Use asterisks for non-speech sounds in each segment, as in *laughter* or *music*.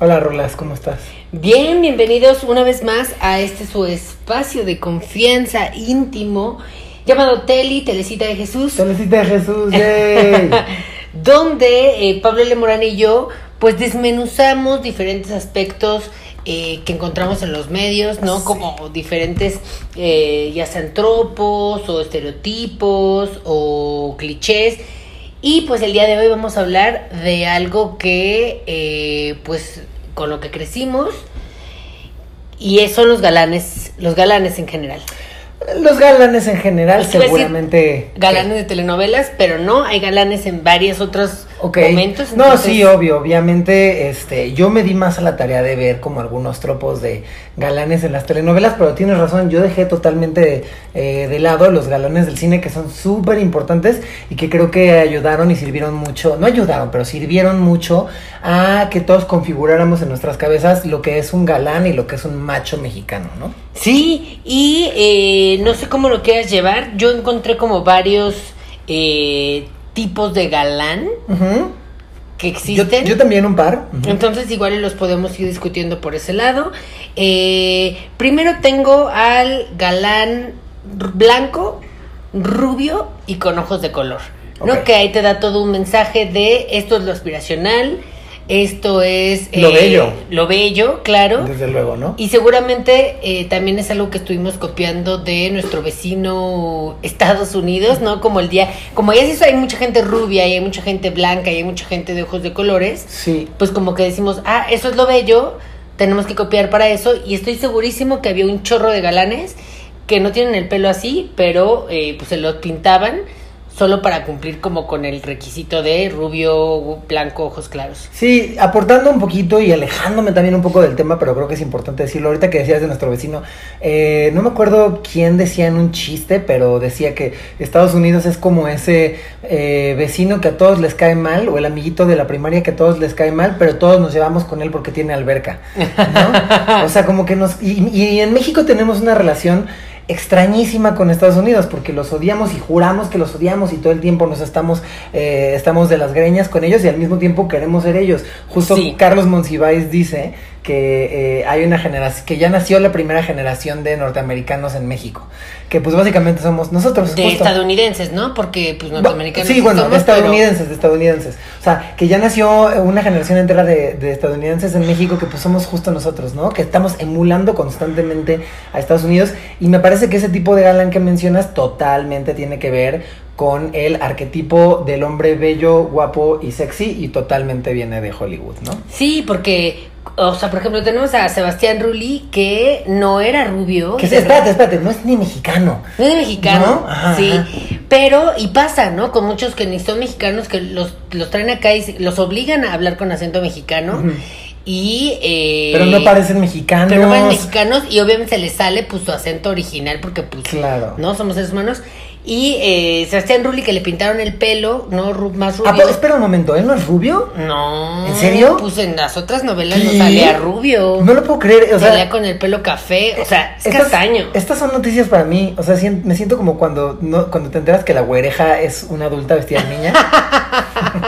Hola Rolas, ¿cómo estás? Bien, bienvenidos una vez más a este su espacio de confianza íntimo llamado Teli, Telecita de Jesús. Telecita de Jesús, yay. *laughs* donde eh, Pablo Lemorán y yo pues desmenuzamos diferentes aspectos eh, que encontramos en los medios, ¿no? Sí. Como diferentes, eh, ya sean tropos o estereotipos o clichés. Y pues el día de hoy vamos a hablar de algo que, eh, pues, con lo que crecimos. Y son los galanes, los galanes en general. Los galanes en general decir seguramente... Galanes de telenovelas, pero no, hay galanes en varios otros Ok. momentos. no, sí, obvio, obviamente, este, yo me di más a la tarea de ver como algunos tropos de galanes en las telenovelas, pero tienes razón, yo dejé totalmente eh, de lado los galanes del cine que son súper importantes y que creo que ayudaron y sirvieron mucho, no ayudaron, pero sirvieron mucho a que todos configuráramos en nuestras cabezas lo que es un galán y lo que es un macho mexicano, ¿no? Sí, y eh, no sé cómo lo quieras llevar. Yo encontré como varios eh, tipos de galán que existen. yo también un par. Entonces igual los podemos ir discutiendo por ese lado. Eh, primero tengo al galán blanco, rubio y con ojos de color. ¿No? Ok. Que ahí te da todo un mensaje de esto es lo aspiracional, esto es Lo bello. Lo bello, claro. Desde luego, ¿no? Y seguramente eh, también es algo que estuvimos copiando de nuestro vecino Estados Unidos, ¿no? Como el día, como ya se hay mucha gente rubia y hay mucha gente blanca y hay mucha gente de ojos de colores, Sí. pues como que decimos, ah, eso es lo bello, tenemos que copiar para eso y estoy segurísimo que había un chorro de galanes que no tienen el pelo así, pero eh, pues se lo pintaban solo para cumplir como con el requisito de rubio, blanco, ojos claros. Sí, aportando un poquito y alejándome también un poco del tema, pero creo que es importante decirlo. Ahorita que decías de nuestro vecino, eh, no me acuerdo quién decía en un chiste, pero decía que Estados Unidos es como ese eh, vecino que a todos les cae mal, o el amiguito de la primaria que a todos les cae mal, pero todos nos llevamos con él porque tiene alberca. ¿no? *laughs* o sea, como que nos... Y, y en México tenemos una relación extrañísima con Estados Unidos porque los odiamos y juramos que los odiamos y todo el tiempo nos estamos eh, estamos de las greñas con ellos y al mismo tiempo queremos ser ellos justo Sí. Carlos Monsiváis dice que eh, hay una generación que ya nació la primera generación de norteamericanos en México que pues básicamente somos nosotros De justo. estadounidenses, ¿no? Porque pues norteamericanos Sí, bueno, somos, de estadounidenses, de estadounidenses. O sea, que ya nació una generación entera de, de estadounidenses en México que pues somos justo nosotros, ¿no? Que estamos emulando constantemente a Estados Unidos. Y me parece que ese tipo de galán que mencionas totalmente tiene que ver con el arquetipo del hombre bello, guapo y sexy y totalmente viene de Hollywood, ¿no? Sí, porque, o sea, por ejemplo, tenemos a Sebastián Rulli que no era rubio. Que de espérate, espérate, no es ni mexicano. No es de mexicano, ¿No? Ajá, sí. ajá. Pero, y pasa, ¿no? Con muchos que ni son mexicanos, que los, los traen acá y los obligan a hablar con acento mexicano. Y. eh, Pero no parecen mexicanos. Pero no parecen mexicanos y obviamente se les sale pues su acento original porque pues. Claro. No somos seres humanos. Y eh, Sebastián Rulli que le pintaron el pelo, ¿no? Ru- más Ah, rubio. pues, espera un momento, ¿él no es rubio? No. ¿En serio? Pues en las otras novelas ¿Qué? no salía rubio. No lo puedo creer, o sea... salía con el pelo café. O sea, es Estas- castaño. Estas son noticias para mí. O sea, me siento como cuando, no, cuando te enteras que la güereja es una adulta vestida de niña. *laughs*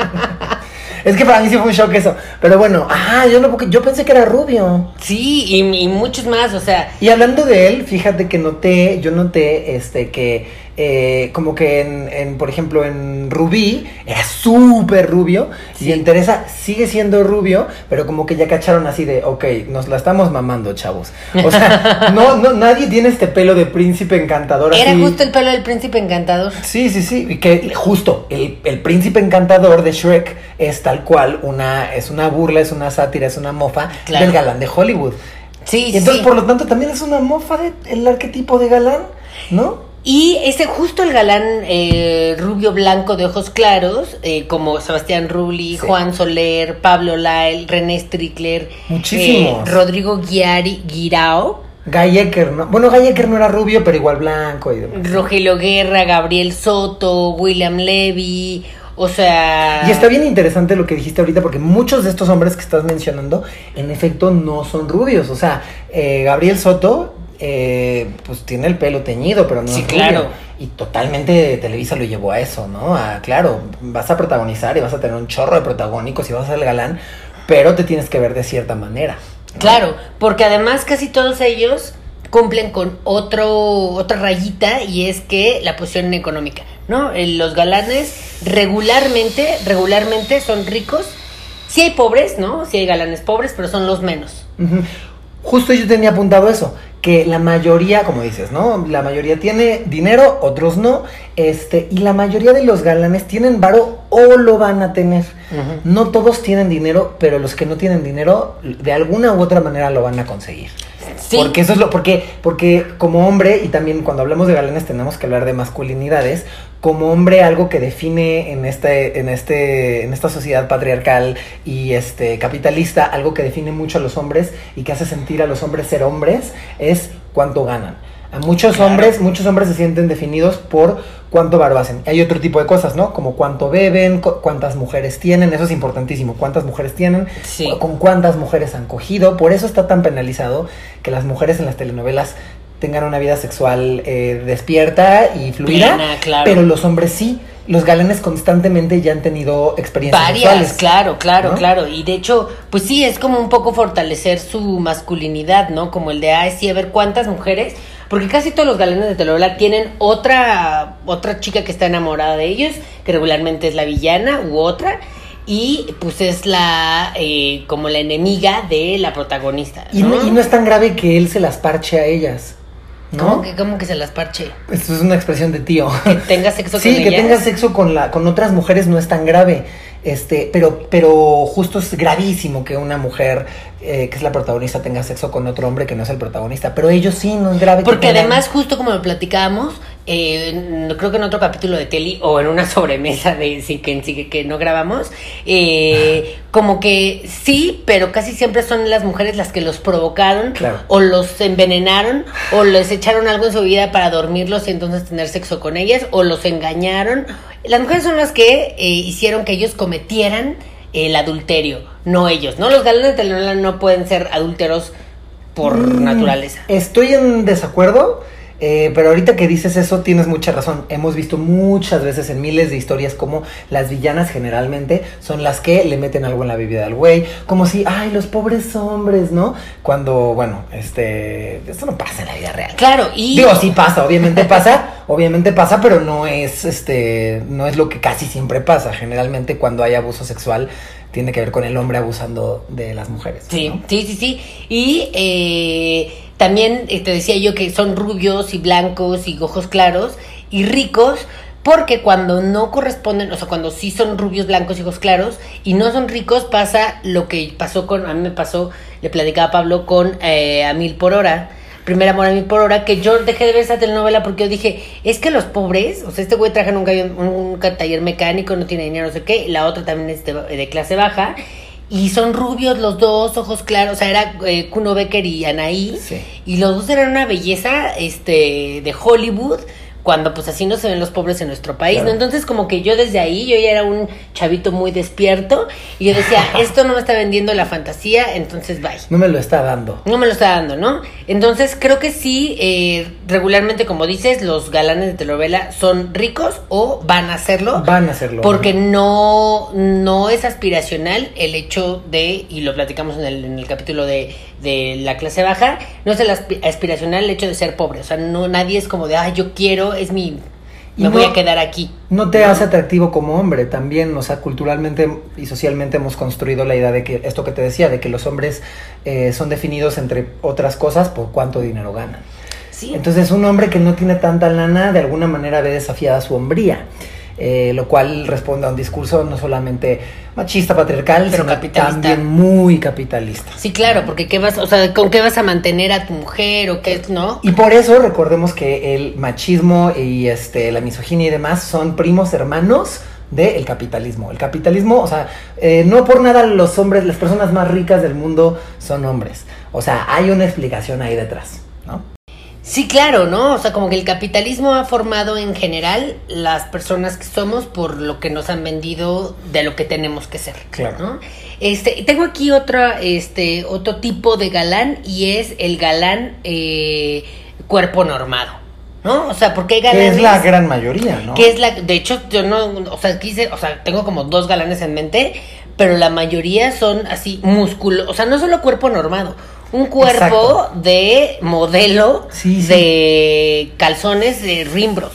es que para mí sí fue un shock eso. Pero bueno, ah, yo, no, yo pensé que era rubio. Sí, y, y muchos más, o sea, Y hablando de él, fíjate que noté, yo noté este que eh, como que en, en, por ejemplo, en Rubí era súper rubio y en Teresa sigue siendo rubio, pero como que ya cacharon así de, ok, nos la estamos mamando, chavos. O sea, *laughs* no, no, nadie tiene este pelo de príncipe encantador era así. justo el pelo del príncipe encantador. Sí, sí, sí, y que justo el, el príncipe encantador de Shrek es tal cual una, es una burla, es una sátira, es una mofa Claro. del galán de Hollywood. Sí, Y entonces, sí. por lo tanto, también es una mofa del arquetipo de galán, ¿no? Y ese justo el galán eh, rubio blanco de ojos claros, eh, como Sebastián Rulli, Sí. Juan Soler, Pablo Lyle, René Strickler, Muchísimos. eh, Rodrigo Guiari, Guirao, Guy Ecker, ¿no? Bueno, Guy Ecker no era rubio, pero igual blanco y demás. Rogelio Guerra, Gabriel Soto, William Levy, o sea... Y está bien interesante lo que dijiste ahorita, porque muchos de estos hombres que estás mencionando, en efecto, no son rubios. O sea, eh, Gabriel Soto, eh, pues tiene el pelo teñido, pero no Sí, es claro. Y totalmente Televisa lo llevó a eso, ¿no? A, claro, vas a protagonizar y vas a tener un chorro de protagónicos y vas a ser el galán, pero te tienes que ver de cierta manera. Claro, porque además casi todos ellos cumplen con otro otra rayita y es que la posición económica, ¿no? Los galanes regularmente regularmente son ricos. Sí hay pobres, ¿no? Sí hay galanes pobres, pero son los menos. Justo yo tenía apuntado eso, que la mayoría, como dices, ¿no? La mayoría tiene dinero, otros no, este, y la mayoría de los galanes tienen varo o lo van a tener. No todos tienen dinero, pero los que no tienen dinero, de alguna u otra manera lo van a conseguir. Sí. Porque eso es lo, porque, porque como hombre, y también cuando hablamos de galanes tenemos que hablar de masculinidades, como hombre algo que define en este, en este, en esta sociedad patriarcal y este capitalista, algo que define mucho a los hombres y que hace sentir a los hombres ser hombres, es cuánto ganan. A muchos Claro. hombres, muchos hombres se sienten definidos por cuánto varo hacen. Hay otro tipo de cosas, ¿no? Como cuánto beben, cu- cuántas mujeres tienen, eso es importantísimo. Cuántas mujeres tienen, Sí. cu- con cuántas mujeres han cogido. Por eso está tan penalizado que las mujeres en las telenovelas tengan una vida sexual eh, despierta y fluida. Plena, claro. Pero los hombres sí. Los galanes constantemente ya han tenido experiencias Varias, sexuales. claro, claro, ¿no? claro. Y de hecho, pues sí, es como un poco fortalecer su masculinidad, ¿no? Como el de, ay, sí, a ver cuántas mujeres. Porque casi todos los galanes de telenovela tienen otra, otra chica que está enamorada de ellos, que regularmente es la villana u otra. Y pues es la, eh, como la enemiga de la protagonista. Y, no, y no es tan grave que él se las parche a ellas. ¿No? ¿Cómo que, cómo que se las parche? Esto es una expresión de tío. Que tenga sexo *laughs* Sí, con que ellas. tenga sexo con la con otras mujeres no es tan grave. Este, pero pero justo es gravísimo que una mujer eh, que es la protagonista tenga sexo con otro hombre que no es el protagonista, pero ellos sí no es grave. que Porque tengan- además, justo como lo platicábamos, eh, creo que en otro capítulo de Teli o en una *laughs* sobremesa de sí que, sí, que no grabamos, eh, como que sí, pero casi siempre son las mujeres las que los provocaron Claro. o los envenenaron o les echaron algo en su vida para dormirlos y entonces tener sexo con ellas o los engañaron. Las mujeres son las que eh, hicieron que ellos cometieran el adulterio, no ellos, ¿no? Los galanes de telenovela no pueden ser adúlteros por Mm, naturaleza. Estoy en desacuerdo, eh, pero ahorita que dices eso tienes mucha razón. Hemos visto muchas veces en miles de historias como las villanas generalmente son las que le meten algo en la bebida al güey, como si, ay, los pobres hombres, ¿no? Cuando, bueno, este, esto no pasa en la vida real. Claro, y Digo, sí pasa, obviamente pasa, *laughs* obviamente pasa, pero no es, este, no es lo que casi siempre pasa. Generalmente cuando hay abuso sexual tiene que ver con el hombre abusando de las mujeres. Sí, ¿no? sí, sí, sí. Y eh, también eh, te decía yo que son rubios y blancos y ojos claros y ricos. Porque cuando no corresponden, o sea, cuando sí son rubios, blancos y ojos claros y no son ricos, pasa lo que pasó con, a mí me pasó, le platicaba a Pablo con eh, A Mil por Hora, Primer Amor a Mil por Hora, que yo dejé de ver esa telenovela porque yo dije, es que los pobres, o sea, este güey trabaja en un, un taller mecánico, no tiene dinero, no sé qué, la otra también es de clase baja, y son rubios los dos, ojos claros, o sea, era eh, Kuno Becker y Anaí, Sí. y los dos eran una belleza este, de Hollywood, cuando pues así no se ven los pobres en nuestro país, Claro. ¿no? Entonces como que yo desde ahí, yo ya era un chavito muy despierto, y yo decía, *laughs* esto no me está vendiendo la fantasía, entonces bye. No me lo está dando. No me lo está dando, ¿no? Entonces creo que sí, eh, regularmente como dices, los galanes de telenovela son ricos o van a serlo. Van a hacerlo. Porque no, no es aspiracional el hecho de, y lo platicamos en el, en el capítulo de, de la clase baja, no es el aspi- aspiracional el hecho de ser pobre. O sea, no nadie es como de, ay, yo quiero, es mi, Y me voy no- a quedar aquí. No te hace atractivo como hombre también, o sea, culturalmente y socialmente hemos construido la idea de que esto que te decía, de que los hombres eh, son definidos entre otras cosas por cuánto dinero ganan. Sí. Entonces un hombre que no tiene tanta lana de alguna manera ve desafiada su hombría. Eh, lo cual responde a un discurso no solamente machista, patriarcal, Pero sino también muy capitalista. Sí, claro, porque qué vas, o sea, ¿con qué vas a mantener a tu mujer o qué, no? Y por eso recordemos que el machismo y este la misoginia y demás son primos hermanos del capitalismo. El capitalismo, o sea, eh, no por nada los hombres, las personas más ricas del mundo son hombres. O sea, hay una explicación ahí detrás. Sí, claro, ¿no? O sea, como que el capitalismo ha formado en general las personas que somos por lo que nos han vendido de lo que tenemos que ser. Claro. ¿no? Este, tengo aquí otra, este, otro tipo de galán y es el galán eh, cuerpo normado, ¿no? O sea, porque hay Que galanes es la gran mayoría, ¿no? que es la, de hecho, yo no, o sea, quise, o sea, tengo como dos galanes en mente, pero la mayoría son así músculo, o sea, no solo cuerpo normado, un cuerpo Exacto. de modelo Sí, sí. de calzones de Rimbros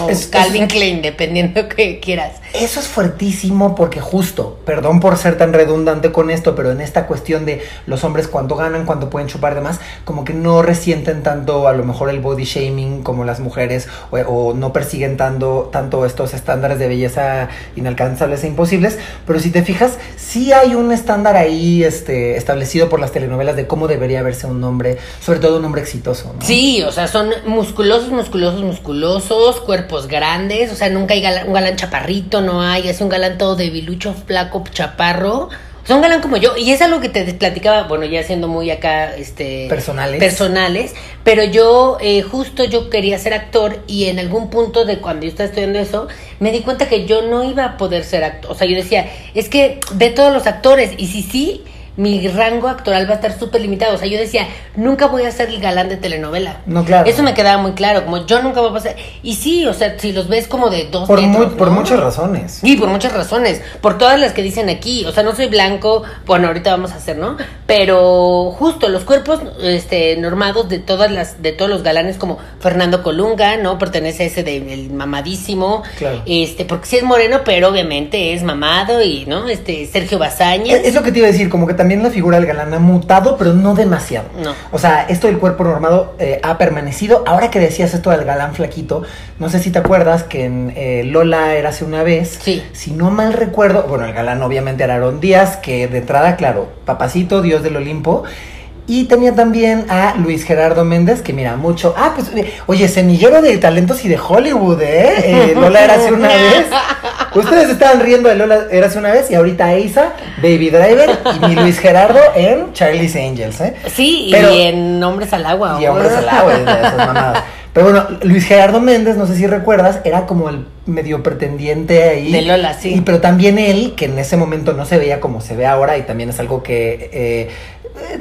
o Es- Calvin es- Klein, dependiendo *laughs* que quieras. Eso es fuertísimo porque justo, perdón por ser tan redundante con esto, pero en esta cuestión de los hombres cuánto ganan, cuánto pueden chupar demás, como que no resienten tanto a lo mejor el body shaming como las mujeres o, o no persiguen tanto, tanto estos estándares de belleza inalcanzables e imposibles, pero si te fijas, sí hay un estándar ahí este, establecido por las telenovelas de cómo debería verse un hombre, sobre todo un hombre exitoso. ¿no? Sí, o sea, son musculosos, musculosos, musculosos, cuerpos grandes, o sea, nunca hay galán- un galán chaparrito, no hay, es un galán todo debilucho, flaco, chaparro. O sea, un galán como yo, y es algo que te platicaba, bueno, ya siendo muy acá, este... Personales. Personales, pero yo, eh, justo yo quería ser actor y en algún punto de cuando yo estaba estudiando eso, me di cuenta que yo no iba a poder ser actor. O sea, yo decía, es que de todos los actores, y si sí, mi rango actoral va a estar súper limitado. O sea, yo decía, nunca voy a ser el galán de telenovela. No, claro. Eso me quedaba muy claro, como yo nunca voy a pasar. Y sí, o sea, si los ves como de dos Por, metros, por ¿no? muchas razones. Y por muchas razones, por todas las que dicen aquí, o sea, no soy blanco, bueno, ahorita vamos a hacer, ¿no? Pero justo los cuerpos este normados de todas las de todos los galanes como Fernando Colunga, ¿no? Pertenece a ese del mamadísimo. Claro. Este, porque sí es moreno, pero obviamente es mamado y, ¿no? Este Sergio Bazañez. Es, es lo que te iba a decir, como que también la figura del galán ha mutado, pero no demasiado. No. O sea, esto del cuerpo normado eh, ha permanecido. Ahora que decías esto del galán flaquito, no sé si te acuerdas que en eh, Lola era hace una vez. Sí. Si no mal recuerdo, bueno, el galán obviamente era Aaron Díaz, que de entrada, claro, papacito, dios del Olimpo. Y tenía también a Luis Gerardo Méndez, que mira, mucho. Ah, pues, eh, oye, semillero de talentos y de Hollywood, ¿eh? Eh, *laughs* Lola era hace una vez. Ustedes estaban riendo de Lola era hace una vez y ahorita Eiza, Baby Driver y mi Luis Gerardo en Charlie's Angels, ¿eh? Sí, Pero- y en Hombres al Agua. Y hombres al agua, de esas *laughs* mamadas. Pero bueno, Luis Gerardo Méndez, no sé si recuerdas, era como el medio pretendiente ahí. De Lola, sí. Y pero también él, que en ese momento no se veía como se ve ahora, y también es algo que eh,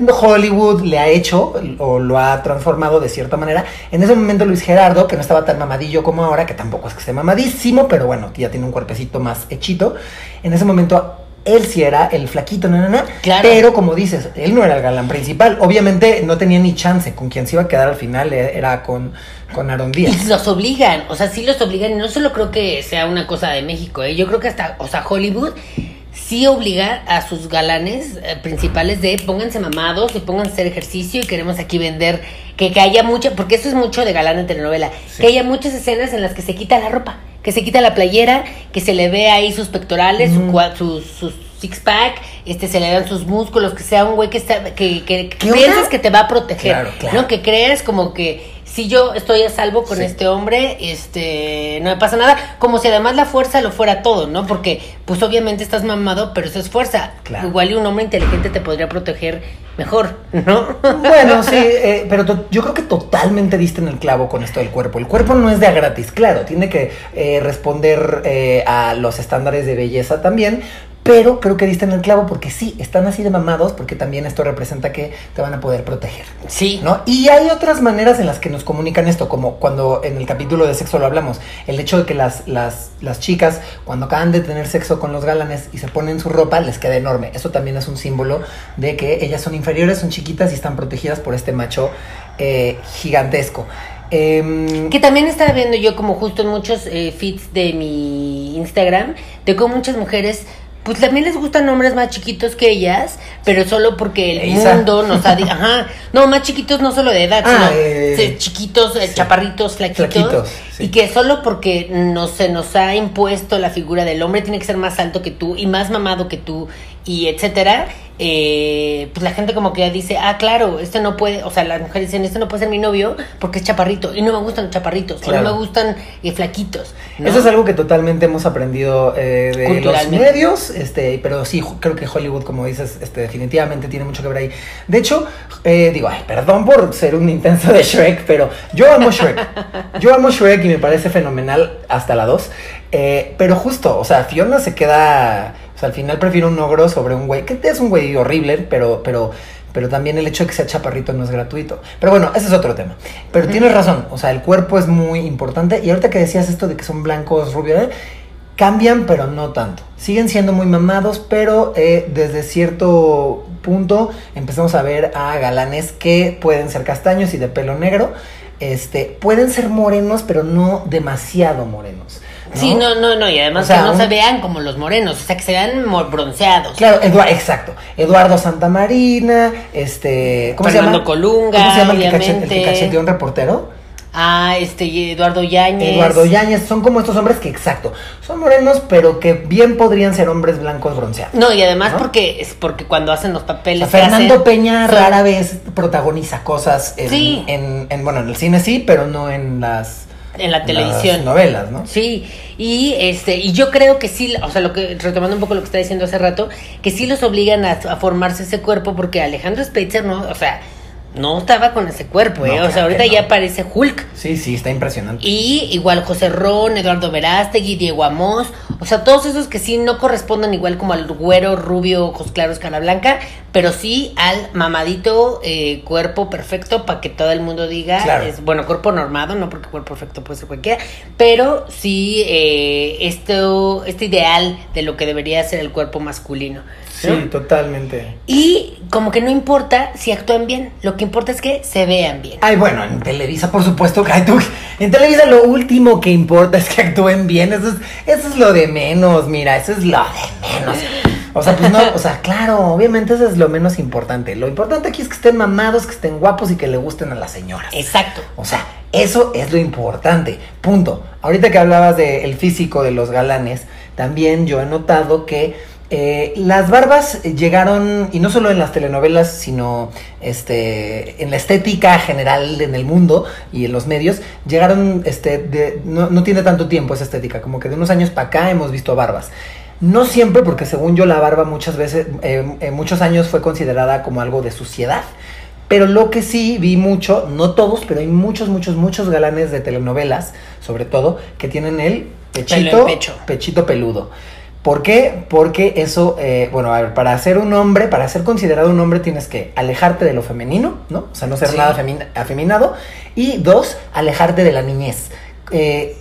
Hollywood le ha hecho o lo ha transformado de cierta manera. En ese momento Luis Gerardo, que no estaba tan mamadillo como ahora, que tampoco es que esté mamadísimo, pero bueno, ya tiene un cuerpecito más hechito. En ese momento él sí era el flaquito, no, no, no. Claro. Pero como dices, él no era el galán principal. Obviamente no tenía ni chance. Con quien se iba a quedar al final eh, era con, con Aaron Díaz. Y los obligan, o sea, sí los obligan, y no solo creo que sea una cosa de México, ¿eh? yo creo que hasta, o sea, Hollywood sí obliga a sus galanes eh, principales de pónganse mamados y pónganse a hacer ejercicio y queremos aquí vender, que, que haya mucha, porque eso es mucho de galán en telenovela, Sí. que haya muchas escenas en las que se quita la ropa, que se quita la playera, que se le ve ahí sus pectorales, su sus, sus six pack, este se le dan sus músculos, que sea un güey que está, que, que, piensas que te va a proteger, Claro, claro. ¿no? Que creas como que si yo estoy a salvo con Sí. este hombre, este, no me pasa nada, como si además la fuerza lo fuera todo, ¿no? Porque pues obviamente estás mamado, pero eso es fuerza. Claro. Igual y un hombre inteligente te podría proteger mejor, ¿no? *laughs* Bueno, sí, eh, pero yo creo que totalmente diste en el clavo con esto del cuerpo. El cuerpo no es de a gratis, claro, tiene que eh, responder eh, a los estándares de belleza también, pero creo que diste en el clavo porque sí, están así de mamados, porque también esto representa que te van a poder proteger. Sí. ¿no? Y hay otras maneras en las que nos comunican esto, como cuando en el capítulo de sexo lo hablamos, el hecho de que las, las, las chicas cuando acaban de tener sexo con los galanes y se ponen su ropa, les queda enorme. Eso también es un símbolo de que ellas son inferiores, son chiquitas y están protegidas por este macho eh, gigantesco. Em, Que también estaba viendo yo como justo en muchos eh, feeds de mi Instagram, de cómo muchas mujeres pues también les gustan hombres más chiquitos que ellas, pero solo porque el Isa. mundo nos ha... *laughs* Ajá, no, más chiquitos no solo de edad, Ah, sino eh, chiquitos, eh, sí. chaparritos, flaquitos. Flaquitos, sí. Y que solo porque no se nos ha impuesto la figura del hombre tiene que ser más alto que tú y más mamado que tú y etcétera, eh, pues la gente como que ya dice, ah, claro, este no puede, o sea, las mujeres dicen, este no puede ser mi novio porque es chaparrito y no me gustan los chaparritos, o no me gustan eh, flaquitos. ¿no? Eso es algo que totalmente hemos aprendido eh, de los medios, este, pero sí, creo que Hollywood, como dices, este, definitivamente tiene mucho que ver ahí. De hecho, eh, digo, ay, perdón por ser un intenso de Shrek, pero yo amo Shrek. Yo amo Shrek y me parece fenomenal hasta la 2. eh, pero justo, o sea, Fiona se queda, o sea, al final prefiero un ogro sobre un güey, que es un güey horrible, pero, pero, pero también el hecho de que sea chaparrito no es gratuito. Pero bueno, ese es otro tema. Pero tienes razón, o sea, el cuerpo es muy importante. Y ahorita que decías esto de que son blancos, rubios, ¿eh? cambian, pero no tanto. Siguen siendo muy mamados, pero eh, desde cierto punto empezamos a ver a galanes que pueden ser castaños y de pelo negro. Este, pueden ser morenos, pero no demasiado morenos. ¿No? Sí, no, no, no, y además O sea, que no un- se vean como los morenos, o sea, que se vean bronceados. Claro, Eduardo, exacto. Eduardo Santamarina, este. ¿Cómo Fernando se llama? Colunga, ¿Cómo se llama el que, cache- el que un reportero? Ah, este, Eduardo Yáñez. Eduardo Yáñez. Son como estos hombres que, exacto, son morenos, pero que bien podrían ser hombres blancos bronceados. No, y además ¿No? porque es porque cuando hacen los O papeles sea, Fernando hacen, Peña son- rara vez protagoniza cosas en, Sí. en, en- bueno, en el cine sí, pero no en las, en la las televisión. novelas, ¿no? Sí, y este, y yo creo que sí, o sea, lo que, retomando un poco lo que está diciendo hace rato, que sí los obligan a, a formarse ese cuerpo, porque Alejandro Spitzer no, o sea, no estaba con ese cuerpo, No, ¿eh? o claro sea, ahorita no. ya parece Hulk. Sí, sí, está impresionante. Y igual José Ron, Eduardo Verástegui, Diego Amós, o sea, todos esos que sí no corresponden igual como al güero, rubio, ojos claros, cara blanca, pero sí al mamadito eh, cuerpo perfecto para que todo el mundo diga, Claro. es, bueno, cuerpo normado, no porque cuerpo perfecto puede ser cualquiera, pero sí eh, esto, este ideal de lo que debería ser el cuerpo masculino. Sí, ¿no? totalmente. Y como que no importa si actúan bien, lo que importa es que se vean bien. Ay, bueno, en Televisa, por supuesto *laughs* que en Televisa lo último que importa es que actúen bien. Eso es, eso es lo de menos, mira, eso es lo de menos. O sea, pues no, o sea, claro, obviamente eso es lo menos importante. Lo importante aquí es que estén mamados, que estén guapos y que le gusten a las señoras. Exacto. O sea, eso es lo importante. Punto. Ahorita que hablabas del físico de los galanes, también yo he notado que eh, las barbas llegaron, y no solo en las telenovelas, sino este, en la estética general en el mundo y en los medios, llegaron, este, de, no, no tiene tanto tiempo esa estética, como que de unos años para acá hemos visto barbas. No siempre, porque según yo la barba muchas veces, eh, en muchos años fue considerada como algo de suciedad. Pero lo que sí vi mucho, no todos, pero hay muchos, muchos, muchos galanes de telenovelas, sobre todo, que tienen el pechito, Pelo en pecho. pechito peludo. ¿Por qué? Porque eso, eh, bueno, a ver, para ser un hombre, para ser considerado un hombre tienes que alejarte de lo femenino, ¿no? O sea, no ser Sí. nada femin- afeminado. Y dos, alejarte de la niñez. Eh,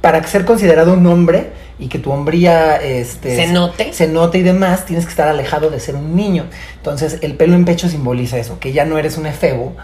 para ser considerado un hombre y que tu hombría este, Se note. se note y demás, tienes que estar alejado de ser un niño. Entonces, el pelo en pecho simboliza eso, que ya no eres un efebo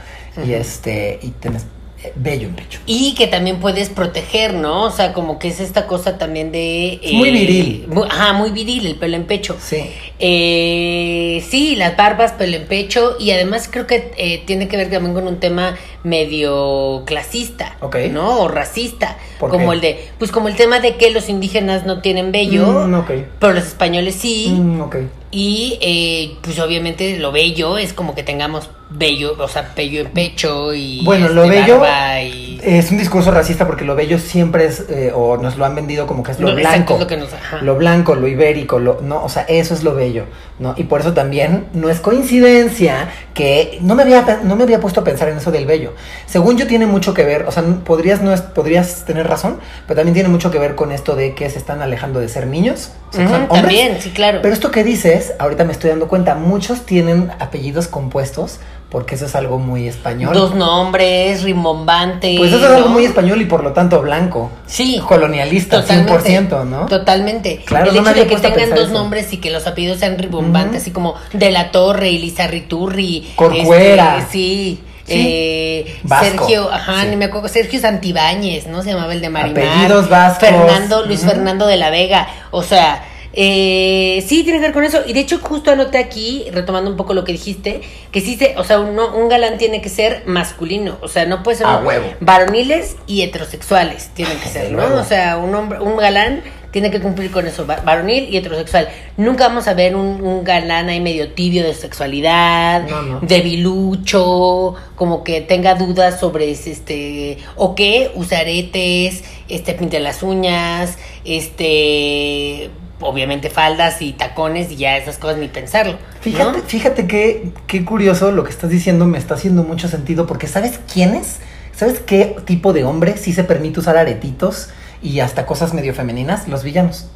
y este y tienes bello en pecho. Y que también puedes proteger, ¿no? O sea, como que es esta cosa también de... Es muy viril. mu- Ajá, muy viril el pelo en pecho. Sí. Eh, sí, las barbas, pelo en pecho y además creo que eh, tiene que ver también con un tema medio clasista, Ok. ¿no? O racista, ¿Por como qué? el de, pues como el tema de que los indígenas no tienen vello, Mm, ok. pero los españoles sí. Mm, ok. Y eh, pues obviamente lo bello es como que tengamos bello, o sea, bello en pecho y Bueno, lo este, bello barba y es un discurso racista porque lo bello siempre es, eh, o nos lo han vendido como que es lo No, blanco. es lo que nos-. Lo blanco, lo ibérico, lo, no, o sea, eso es lo bello, ¿no? Y por eso también no es coincidencia que no me había, no me había puesto a pensar en eso del bello. Según yo tiene mucho que ver, o sea, podrías, no es, podrías tener razón, pero también tiene mucho que ver con esto de que se están alejando de ser niños, o sea, hombres. también, sí, claro. Pero esto que dices, ahorita me estoy dando cuenta, muchos tienen apellidos compuestos porque eso es algo muy español. Dos nombres, rimbombantes. Pues eso es algo ¿no? muy español y por lo tanto blanco. Sí. Colonialista, Totalmente. 100%, ¿no? Totalmente. Claro, el no hecho de que tengan dos eso. nombres y que los apellidos sean rimbombantes, Ujú. así como De la Torre y Lizarriturri. Corcuera. este, sí. Sí. Eh, Vasco. Sergio, ajá, Sí. ni me acuerdo, Sergio Santibáñez, ¿no? Se llamaba el de Marimar. Apellidos vascos. Fernando, Luis Ujú. Fernando de la Vega. O sea, eh, sí, tiene que ver con eso. Y de hecho, justo anoté aquí, retomando un poco lo que dijiste, que sí se, o sea, un, un galán tiene que ser masculino. O sea, no puede ser un- huevo. varoniles y heterosexuales tienen que ser, ¿no? O sea, un hombre, un galán tiene que cumplir con eso, va- varonil y heterosexual. Nunca vamos a ver un, un galán ahí medio tibio de sexualidad, No, no. debilucho, como que tenga dudas sobre este, o que use aretes, este, pinte las uñas, este, obviamente faldas y tacones y ya esas cosas ni pensarlo. ¿no? Fíjate, fíjate que, qué curioso lo que estás diciendo, me está haciendo mucho sentido, porque ¿sabes quién es? ¿Sabes qué tipo de hombre sí se permite usar aretitos y hasta cosas medio femeninas? Los villanos.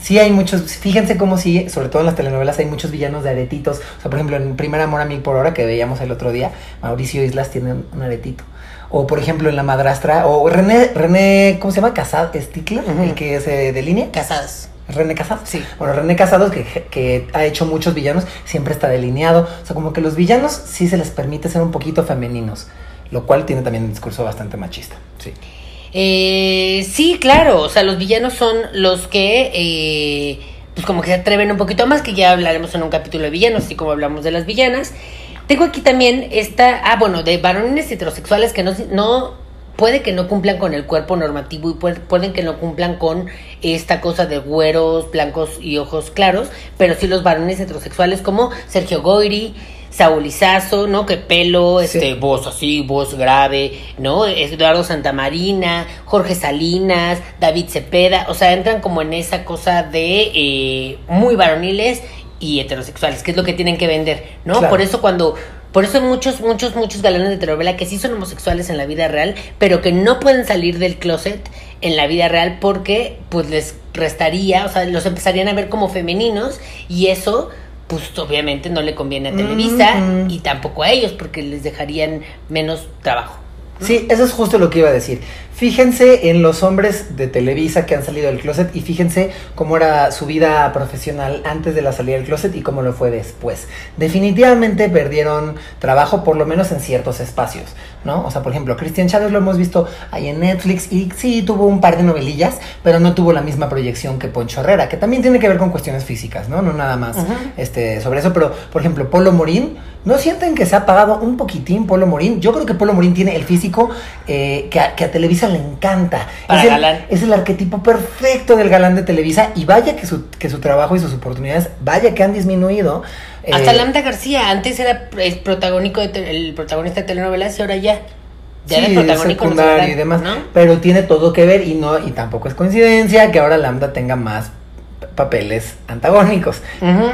Sí hay muchos, fíjense cómo sí, sobre todo en las telenovelas hay muchos villanos de aretitos. O sea, por ejemplo, en Primer Amor a Mil por Hora que veíamos el otro día, Mauricio Islas tiene un, aretito. O por ejemplo en La Madrastra, o René, René ¿cómo se llama? Casad, Stickler, Ujú. el que se delinea. Casadas. René Casados. Sí. Bueno, René Casados, que, que ha hecho muchos villanos, siempre está delineado. O sea, como que los villanos sí se les permite ser un poquito femeninos. Lo cual tiene también un discurso bastante machista. Sí. Eh, sí, claro, o sea, los villanos son los que, eh, pues como que se atreven un poquito más, que ya hablaremos en un capítulo de villanos, así como hablamos de las villanas. Tengo aquí también esta, ah, bueno, de varones heterosexuales que no, no puede que no cumplan con el cuerpo normativo y puede- pueden que no cumplan con esta cosa de güeros, blancos y ojos claros, pero sí los varones heterosexuales como Sergio Goyri, Saúl Izazo, ¿no? Que pelo, Sí. este, voz así, voz grave, ¿no? Eduardo Santamarina, Jorge Salinas, David Cepeda, o sea, entran como en esa cosa de eh, muy varoniles y heterosexuales, que es lo que tienen que vender, ¿no? Claro. Por eso cuando, por eso muchos, muchos, muchos galanes de telenovela que sí son homosexuales en la vida real, pero que no pueden salir del closet en la vida real porque pues les restaría, o sea, los empezarían a ver como femeninos y eso pues obviamente no le conviene a Televisa y tampoco a ellos porque les dejarían menos trabajo. Sí, eso es justo lo que iba a decir. Fíjense en los hombres de Televisa que han salido del closet y fíjense cómo era su vida profesional antes de la salida del closet y cómo lo fue después. Definitivamente perdieron trabajo, por lo menos en ciertos espacios, ¿no? O sea, por ejemplo, Cristian Chávez lo hemos visto ahí en Netflix y sí tuvo un par de novelillas, pero no tuvo la misma proyección que Poncho Herrera, que también tiene que ver con cuestiones físicas, ¿no? No nada más este, sobre eso, pero por ejemplo, Polo Morín, ¿no sienten que se ha apagado un poquitín Polo Morín? Yo creo que Polo Morín tiene el físico eh, que, a, que a Televisa le encanta. Para es, el, galán. es el arquetipo perfecto del galán de Televisa y vaya que su, que su trabajo y sus oportunidades, vaya que han disminuido. eh, Hasta Lambda García, antes era el protagónico de te- el protagonista de telenovelas y ahora ya. Ya sí, protagónico y demás, ¿no? pero tiene todo que ver y no y tampoco es coincidencia que ahora Lambda tenga más papeles antagónicos.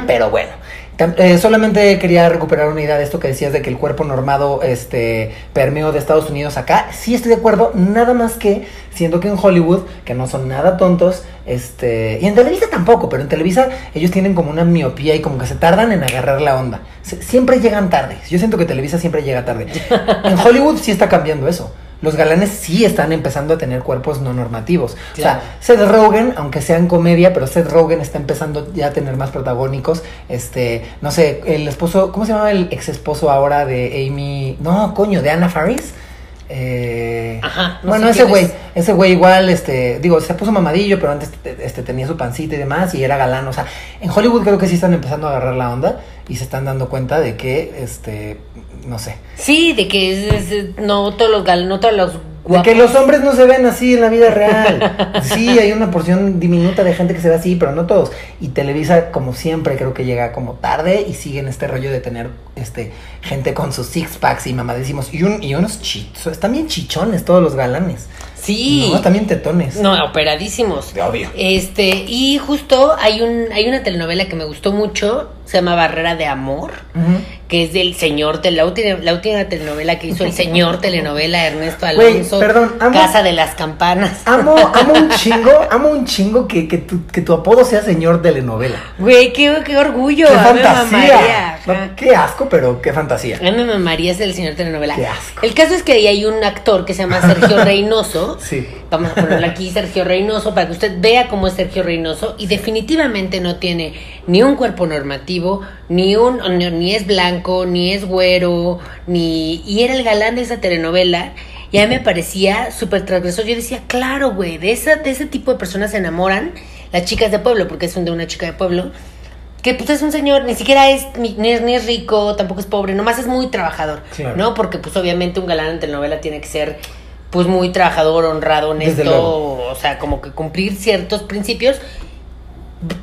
Pero bueno, eh, solamente quería recuperar una idea de esto que decías de que el cuerpo normado este, permeó de Estados Unidos acá. Sí estoy de acuerdo, nada más que siendo que en Hollywood, que no son nada tontos, este, y en Televisa tampoco, pero en Televisa ellos tienen como una miopía y como que se tardan en agarrar la onda. Siempre llegan tarde. Yo siento que Televisa siempre llega tarde. *laughs* En Hollywood sí está cambiando eso. Los galanes sí están empezando a tener cuerpos no normativos. Claro. O sea, Seth Rogen, aunque sea en comedia, pero Seth Rogen está empezando ya a tener más protagónicos. Este, no sé, el esposo, ¿cómo se llama el ex esposo ahora de Amy? No, coño, de Anna Faris. Eh, Ajá, no bueno, ese güey, es. ese güey igual, este, digo, se puso mamadillo, pero antes este, tenía su pancita y demás y era galán. O sea, en Hollywood creo que sí están empezando a agarrar la onda y se están dando cuenta de que, este, no sé, Sí, de que es- es- no todos los gal, no todos los guapos. que los hombres no se ven así en la vida real. *laughs* Sí, hay una porción diminuta de gente que se ve así, pero no todos. Y Televisa, como siempre, creo que llega como tarde y sigue en este rollo de tener este gente con sus six packs y mamadísimos. Y, un, y unos chichos. Están bien chichones todos los galanes. Sí. No, también tetones. No, operadísimos. De obvio. Este, y justo hay un hay una telenovela que me gustó mucho, se llama Barrera de Amor. Que es del señor de la última, la última telenovela que hizo el señor telenovela Ernesto Alonso, perdón, amo- Casa de las Campanas. Amo, *laughs* amo un chingo, amo un chingo que, que, tu, que tu apodo sea señor telenovela. Güey, qué, qué orgullo. ¡Qué fantasía! mamaría, No, qué asco, pero qué fantasía. A mí me mamaría ser el señor telenovela. Qué asco. El caso es que ahí hay un actor que se llama *laughs* Sergio Reynoso. Sí. Vamos a ponerle aquí Sergio Reynoso para que usted vea cómo es Sergio Reynoso y definitivamente no tiene ni un cuerpo normativo, ni un ni, ni es blanco, ni es güero, ni y era el galán de esa telenovela. Y a mí me parecía súper transgresor. Yo decía, claro, güey, de, esa, de ese tipo de personas se enamoran las chicas de pueblo, porque es un de una chica de pueblo. Que pues es un señor, ni siquiera es ni, ni es ni es rico, tampoco es pobre, nomás es muy trabajador, Claro. ¿no? Porque pues obviamente un galán en telenovela tiene que ser pues muy trabajador, honrado, honesto, o sea, como que cumplir ciertos principios.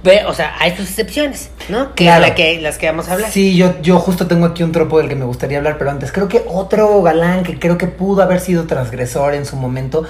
Ve- O sea, hay sus excepciones, ¿no? Que Claro. la que, las que vamos a hablar. Sí, yo, yo justo tengo aquí un tropo del que me gustaría hablar, pero antes creo que otro galán que creo que pudo haber sido transgresor en su momento.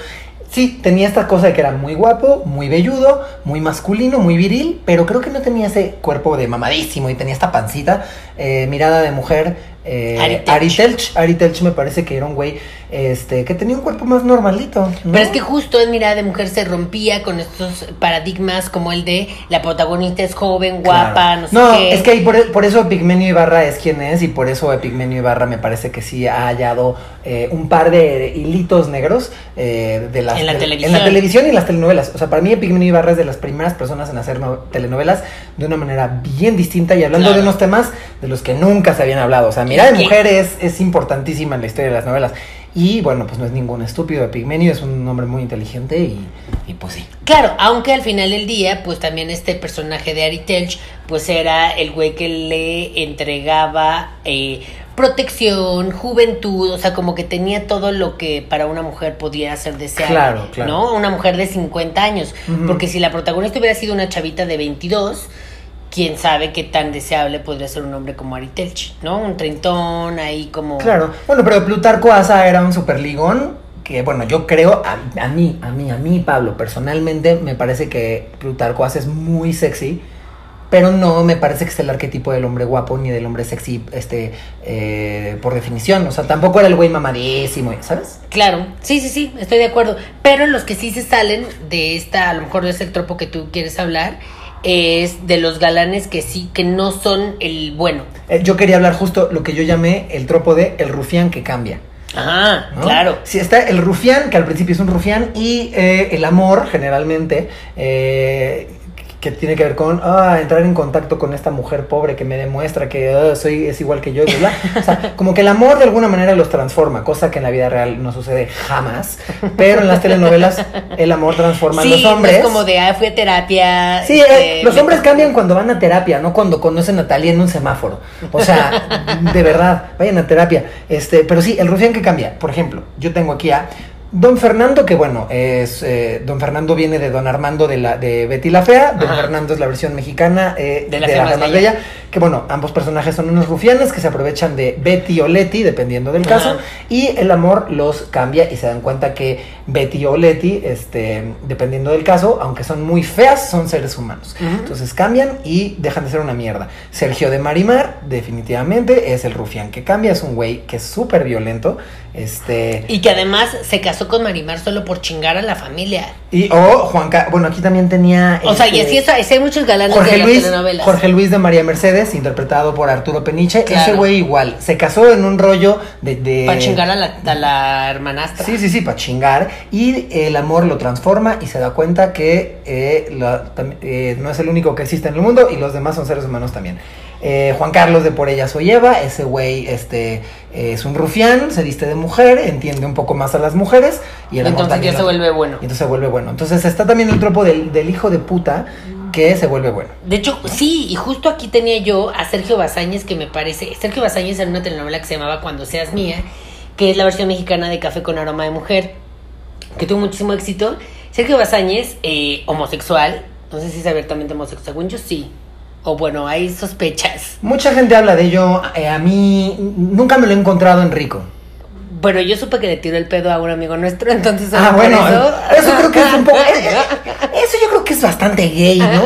Sí, tenía esta cosa de que era muy guapo, muy velludo, muy masculino, muy viril, pero creo que no tenía ese cuerpo de mamadísimo y tenía esta pancita, eh, mirada de mujer, eh. Ari Telch. Ari Telch me parece que era un güey este, que tenía un cuerpo más normalito. ¿no? Pero es que justo en Mirada de Mujer se rompía con estos paradigmas como el de la protagonista es joven, guapa, Claro. no sé No, qué. es que ahí por, por eso Epigmenio Ibarra es quien es y por eso Epigmenio Ibarra me parece que sí ha hallado eh, un par de hilitos negros eh, de las En la de- televisión. en la televisión y en las telenovelas. O sea, para mí Epigmenio Ibarra es de las primeras personas en hacer no- telenovelas de una manera bien distinta y hablando Claro. de unos temas de los que nunca se habían hablado. O sea, Mirada de Mujer es, es importantísima en la historia de las novelas. Y bueno, pues no es ningún estúpido. Epigmenio es un hombre muy inteligente y, y pues sí. Claro, aunque al final del día, pues también este personaje de Ari Telch, pues era el güey que le entregaba eh, protección, juventud, o sea, como que tenía todo lo que para una mujer podía ser deseable. Claro, claro. ¿No? Una mujer de 50 años. Porque si la protagonista hubiera sido una chavita de 22, quién sabe qué tan deseable podría ser un hombre como Ari Telch, ¿no? Un treintón ahí como... Claro, bueno, pero Plutarco Asa era un superligón que, bueno, yo creo, a, a mí, a mí, a mí, Pablo, personalmente, me parece que Plutarco Asa es muy sexy, pero no me parece que es el arquetipo del hombre guapo ni del hombre sexy, este, eh, por definición. O sea, tampoco era el güey mamadísimo, ¿sabes? Claro, sí, sí, sí, estoy de acuerdo. Pero los que sí se salen de esta, a lo mejor es el tropo que tú quieres hablar, es de los galanes que sí, que no son el bueno. Eh, yo quería hablar justo lo que yo llamé el tropo de el rufián que cambia. Ajá, ¿no? claro. Sí, está el rufián, que al principio es un rufián, y eh, el amor, generalmente, eh, que tiene que ver con ah, entrar en contacto con esta mujer pobre que me demuestra que ah, soy es igual que yo, y bla. O sea, *laughs* como que el amor de alguna manera los transforma, cosa que en la vida real no sucede jamás, pero en las telenovelas el amor transforma a los hombres. es como de, ah, fui a terapia. Sí, este, eh, los hombres cambian cuando van a terapia, no cuando conocen a Talía en un semáforo. O sea, de verdad, vayan a terapia. Este, pero sí, el rufián que cambia. Por ejemplo, yo tengo aquí a Don Fernando, que bueno, es eh, Don Fernando viene de Don Armando de la de Betty la Fea. Don Ajá. Fernando es la versión mexicana eh, De la Más Más Bella. Bella. Que bueno, ambos personajes son unos rufianes que se aprovechan de Betty o Letty, dependiendo del Ajá. caso. Y el amor los cambia y se dan cuenta que Betty o Letty, este, dependiendo del caso, aunque son muy feas, son seres humanos. Entonces cambian y dejan de ser una mierda. Sergio de Marimar, definitivamente, es el rufián que cambia, es un güey que es súper violento. Este. Y que además se casó con Marimar solo por chingar a la familia. Y, o Juan Ca- bueno, aquí también tenía. O sea, y este, así, eso, así hay muchos galanes Jorge de las Luis, telenovelas. Jorge Luis de María Mercedes, interpretado por Arturo Peniche. Claro. Ese güey igual, se casó en un rollo de... de Para chingar a la, a la hermanastra. Sí, sí, sí, para chingar. Y el amor lo transforma y se da cuenta que eh, la- eh, no es el único que existe en el mundo y los demás son seres humanos también. Eh, Juan Carlos de Por ella soy Eva, ese güey este, es un rufián, se viste de mujer, entiende un poco más a las mujeres y el amor Entonces ya se lo- vuelve bueno. Y entonces se vuelve bueno. Entonces está también el tropo del, del hijo de puta que se vuelve bueno. De hecho, sí, y justo aquí tenía yo a Sergio Bazáñez, que me parece. Sergio Bazáñez en una telenovela que se llamaba Cuando seas mía, que es la versión mexicana de Café con aroma de mujer, que tuvo muchísimo éxito. Sergio Bazáñez, eh, homosexual, no sé si es abiertamente homosexual, según yo sí. O bueno, hay sospechas. Mucha gente habla de ello, eh, a mí nunca me lo he encontrado en rico. Bueno, yo supe que le tiró el pedo a un amigo nuestro, *laughs* entonces. Ah, bueno, eso, eso creo que es un poco... *laughs* eh, Eso yo creo que es bastante gay, ¿no?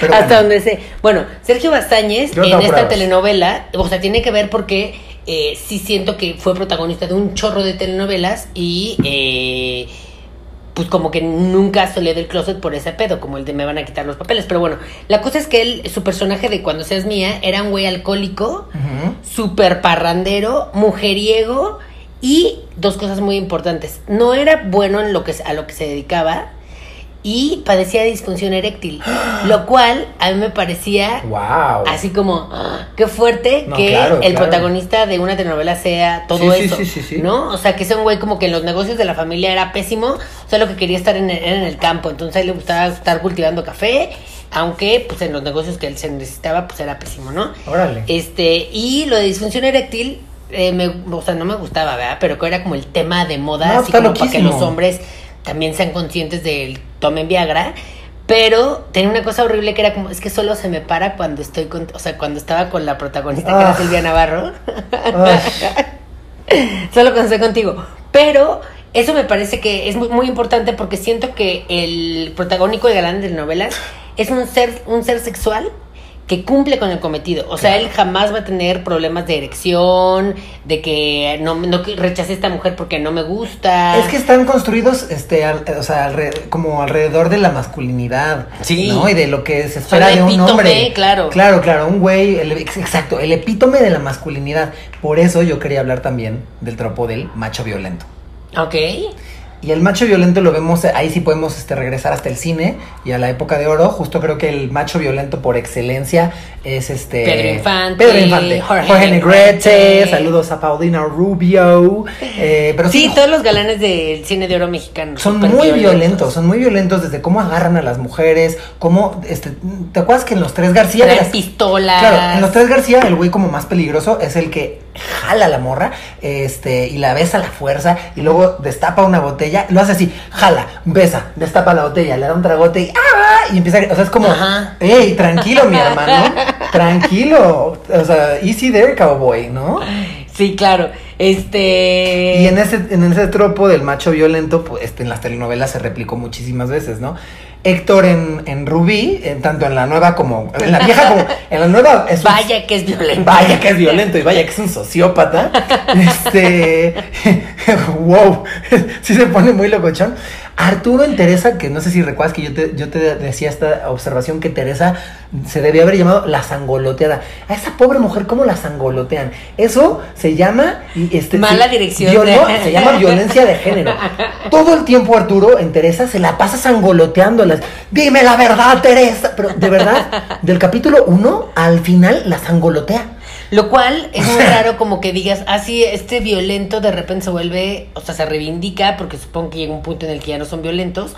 Pero Hasta bueno. donde sé. Bueno, Sergio Bastañez Yo en esta pruebas. telenovela, o sea, tiene que ver porque eh, sí siento que fue protagonista de un chorro de telenovelas y eh, pues como que nunca salió del closet por ese pedo, como el de me van a quitar los papeles. Pero bueno, la cosa es que él, su personaje de Cuando seas mía, era un güey alcohólico, Ujú. súper parrandero, mujeriego y dos cosas muy importantes. No era bueno en lo que, a lo que se dedicaba y padecía de disfunción eréctil, lo cual a mí me parecía Wow. así como qué fuerte No, que claro, el claro. protagonista de una telenovela sea todo Sí, eso, sí, sí, sí. ¿no? O sea, que sea un güey como que en los negocios de la familia era pésimo, solo que quería estar en el, era en el campo, entonces a él le gustaba estar cultivando café, aunque pues en los negocios que él se necesitaba pues era pésimo, ¿no? Órale. Este, y lo de disfunción eréctil, eh, me, o sea, no me gustaba, ¿verdad? Pero que era como el tema de moda, No, así como para que los hombres también sean conscientes del tomen Viagra. Pero tenía una cosa horrible que era como, es que solo se me para cuando estoy con, o sea, cuando estaba con la protagonista que era Ah. Silvia Navarro. Ay, *laughs* Solo cuando estoy contigo. Pero eso me parece que es muy, muy importante porque siento que el protagónico de galán de novelas es un ser, un ser sexual que cumple con el cometido. O sea, él jamás va a tener problemas de erección, de que no, no rechace a esta mujer porque no me gusta. Es que están construidos, este, al- o sea, como alrededor de la masculinidad. Sí. ¿no? Y de lo que se espera de un epítome, hombre. claro. Claro, claro, un güey, el- ex- exacto, el epítome de la masculinidad. Por eso yo quería hablar también del tropo del macho violento. Ok. Y el macho violento lo vemos, ahí sí podemos este, regresar hasta el cine y a la época de oro. Justo creo que el macho violento por excelencia es este. Pedro Infante, Pedro Infante. Jorge Jorge, Negrete. Negrete. Saludos a Paulina Rubio. eh, pero Sí, sí, todos los galanes del cine de oro mexicano. son muy violentos. son muy violentos desde cómo agarran a las mujeres, cómo, este, ¿te acuerdas que en los tres García? Las- pistolas. Claro, en los tres García, el güey como más peligroso es el que jala la morra, este, y la besa a la fuerza, y luego destapa una botella, lo hace así, jala, besa, destapa la botella, le da un tragote y ¡ah! y empieza a, o sea, es como, Ajá. ¡ey, tranquilo, mi hermano! Tranquilo, o sea, easy there, cowboy, ¿no? Sí, claro. Este. Y en ese, en ese tropo del macho violento, pues este, en las telenovelas se replicó muchísimas veces, ¿no? Héctor en, en Rubí, en, tanto en la nueva como en la vieja como en la nueva es un- Vaya que es violento. Vaya que es violento y vaya que es un sociópata. *laughs* Este. *laughs* wow. *laughs* Sí se pone muy locochón. Arturo en Teresa, que no sé si recuerdas que yo te, yo te decía esta observación que Teresa se debía haber llamado la sangoloteada. A esa pobre mujer, ¿cómo la sangolotean? Eso se llama. Este, Mala sí, dirección de- se llama violencia de género. Todo el tiempo Arturo en Teresa se la pasa sangoloteándolas. Dime la verdad, Teresa. Pero de verdad, del capítulo 1 al final la sangolotea. Lo cual *laughs* es muy raro como que digas, ah, sí, este violento de repente se vuelve, o sea, se reivindica porque supongo que llega un punto en el que ya no son violentos.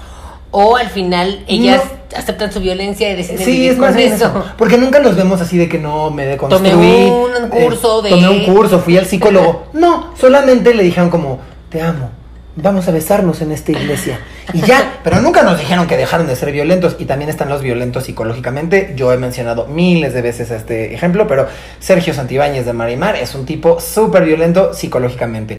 O al final ellas aceptan su violencia y deciden Sí, vivir es con eso. eso. Porque nunca los vemos así de que no me deconstruí. Tomé un curso de- Tomé un curso, fui al psicólogo. No, solamente le dijeron como, te amo, vamos a besarnos en esta iglesia. Y ya, *laughs* pero nunca nos dijeron que dejaron de ser violentos. Y también están los violentos psicológicamente. Yo he mencionado miles de veces este ejemplo, pero Sergio Santibáñez de Marimar es un tipo súper violento psicológicamente.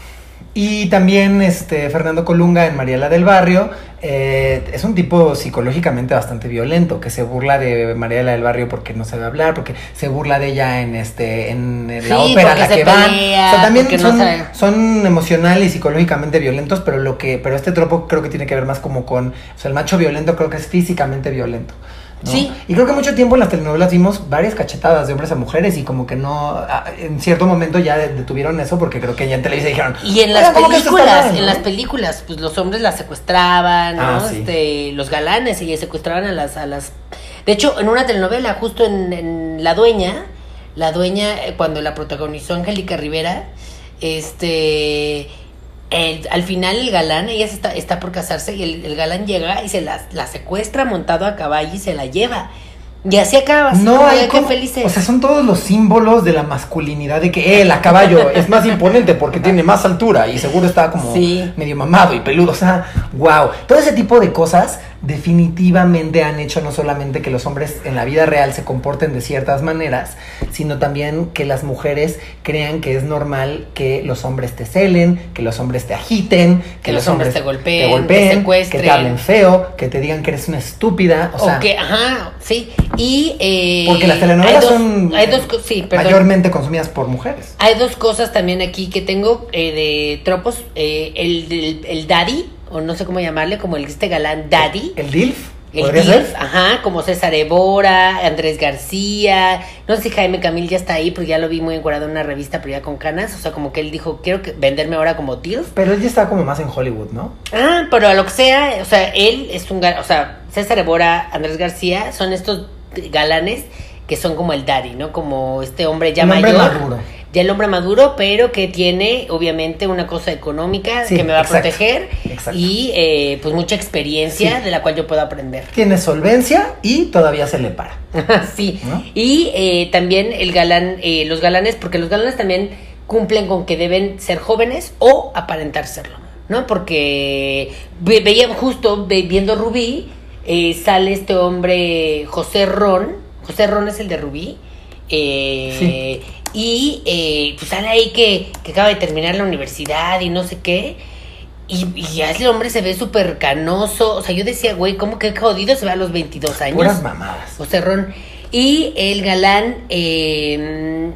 Y también este Fernando Colunga en Mariela del Barrio eh, es un tipo psicológicamente bastante violento que se burla de Mariela del Barrio porque no sabe hablar, porque se burla de ella en este en, en la ópera a la que van. pelea, O sea, también porque no son, sabe. son emocional y psicológicamente violentos, pero lo que pero este tropo creo que tiene que ver más como con, o sea, el macho violento creo que es físicamente violento. ¿No? Sí. Y creo que mucho tiempo en las telenovelas vimos varias cachetadas de hombres a mujeres y como que no, en cierto momento ya de- detuvieron eso porque creo que ya en Televisa dijeron. Y en las "Oigan, ¿cómo que esto está películas, mal, en no?" las películas, pues los hombres las secuestraban, ¿no? Ah, sí. Este, los galanes y secuestraban a las, a las. De hecho, en una telenovela, justo en, en La Dueña, la dueña, eh, cuando la protagonizó Angélica Rivera, este el- al final el galán, ella está, está por casarse y el, el galán llega y se la, la secuestra montado a caballo y se la lleva. Y así acaba, No hay qué como- felices. O sea, son todos los símbolos de la masculinidad de que él a caballo *laughs* es más imponente porque tiene más altura y seguro está como Sí. medio mamado y peludo. O sea, wow. Todo ese tipo de cosas definitivamente han hecho no solamente que los hombres en la vida real se comporten de ciertas maneras, sino también que las mujeres crean que es normal que los hombres te celen, que los hombres te agiten, que, los hombres te golpeen, te golpeen, te secuestren. que te hablen feo, que te digan que eres una estúpida. O sea, que, ajá, sí. Y. eh, porque las telenovelas hay dos- son Hay dos, co- sí, perdón. mayormente consumidas por mujeres. Hay dos cosas también aquí que tengo eh, de tropos. eh, el, el, el daddy, o no sé cómo llamarle, como el este galán daddy. ¿El DILF? El ¿Podría DILF, ser? ajá, como César Evora, Andrés García, no sé si Jaime Camil ya está ahí, porque ya lo vi muy encuadrado en una revista, pero ya con canas, o sea, como que él dijo, quiero que venderme ahora como DILF. Pero él ya está como más en Hollywood, ¿no? Ah, pero a lo que sea, o sea, él es un o sea, César Evora, Andrés García, son estos galanes que son como el daddy, ¿no? Como este hombre ya Un hombre mayor. maduro. Ya el hombre maduro, pero que tiene obviamente una cosa económica Sí, que me va exacto, a proteger exacto. y eh, pues mucha experiencia Sí. de la cual yo puedo aprender. Tiene solvencia y todavía se le para. *laughs* sí. ¿No? Y eh, también el galán, eh, los galanes, porque los galanes también cumplen con que deben ser jóvenes o aparentar serlo, ¿no? Porque ve- veía justo ve- viendo Rubí, eh, sale este hombre José Ron, José Ron es el de Rubí, eh, Sí. Y eh, pues sale ahí que, que acaba de terminar la universidad y no sé qué. Y, y ya ese hombre se ve súper canoso. O sea, yo decía, güey, ¿cómo que jodido se ve a los 22 años? Puras mamadas. José Ron. Y el galán, eh,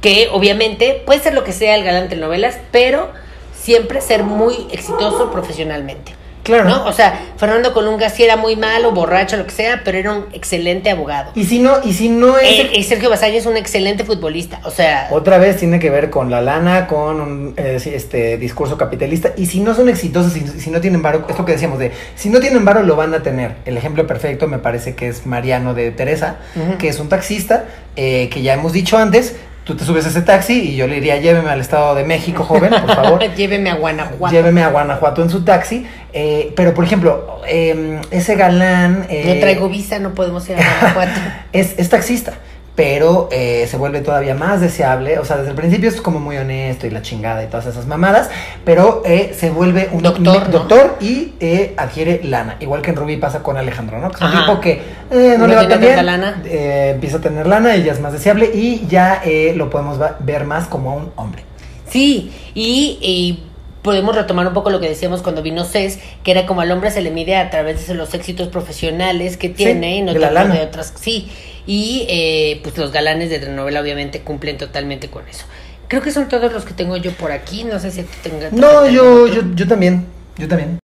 que obviamente puede ser lo que sea el galán de telenovelas, pero siempre ser muy exitoso profesionalmente. Claro. ¿no? O sea, Fernando Colunga sí era muy malo, borracho, lo que sea, pero era un excelente abogado. Y si no, y si no es... Eh, y Sergio Basalla es un excelente futbolista. O sea, Otra vez tiene que ver con la lana, con un eh, este discurso capitalista. Y si no son exitosos, si, si no tienen varo, es lo que decíamos de, si no tienen varo, lo van a tener. El ejemplo perfecto me parece que es Mariano de Teresa, que es un taxista, eh, que ya hemos dicho antes, tú te subes a ese taxi y yo le diría, lléveme al Estado de México, joven, por favor. *laughs* lléveme a Guanajuato. Lléveme a Guanajuato en su taxi. Eh, pero, por ejemplo, eh, ese galán... eh, No traigo visa, no podemos ir a Guanajuato. *laughs* es, es taxista, pero eh, se vuelve todavía más deseable. O sea, desde el principio es como muy honesto y la chingada y todas esas mamadas, pero eh, se vuelve un Doctor, me- ¿no? doctor y eh, adquiere lana. Igual que en Rubí pasa con Alejandro, ¿no? Que es un Ajá. tipo que eh, no, No le va tan bien, lana. eh, empieza a tener lana y ya es más deseable y ya eh, lo podemos ver más como un hombre. Sí, y, y podemos retomar un poco lo que decíamos cuando vino CES, que era como al hombre se le mide a través de los éxitos profesionales que tiene y no de la tanto lana. de otras. Sí, y eh, pues los galanes de telenovela obviamente cumplen totalmente con eso. Creo que son todos los que tengo yo por aquí. No sé si tú tengas. No, yo, yo, yo también, yo también.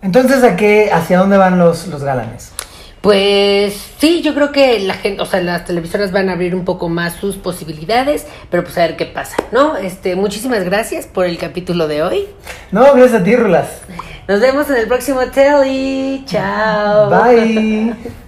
Entonces, ¿a qué, hacia dónde van los, los galanes? Pues sí, yo creo que la gente, o sea, las televisoras van a abrir un poco más sus posibilidades, pero pues a ver qué pasa, ¿no? Este, muchísimas gracias por el capítulo de hoy. No, gracias a ti, Rulas. Nos vemos en el próximo Telly. Chao. Bye. *laughs*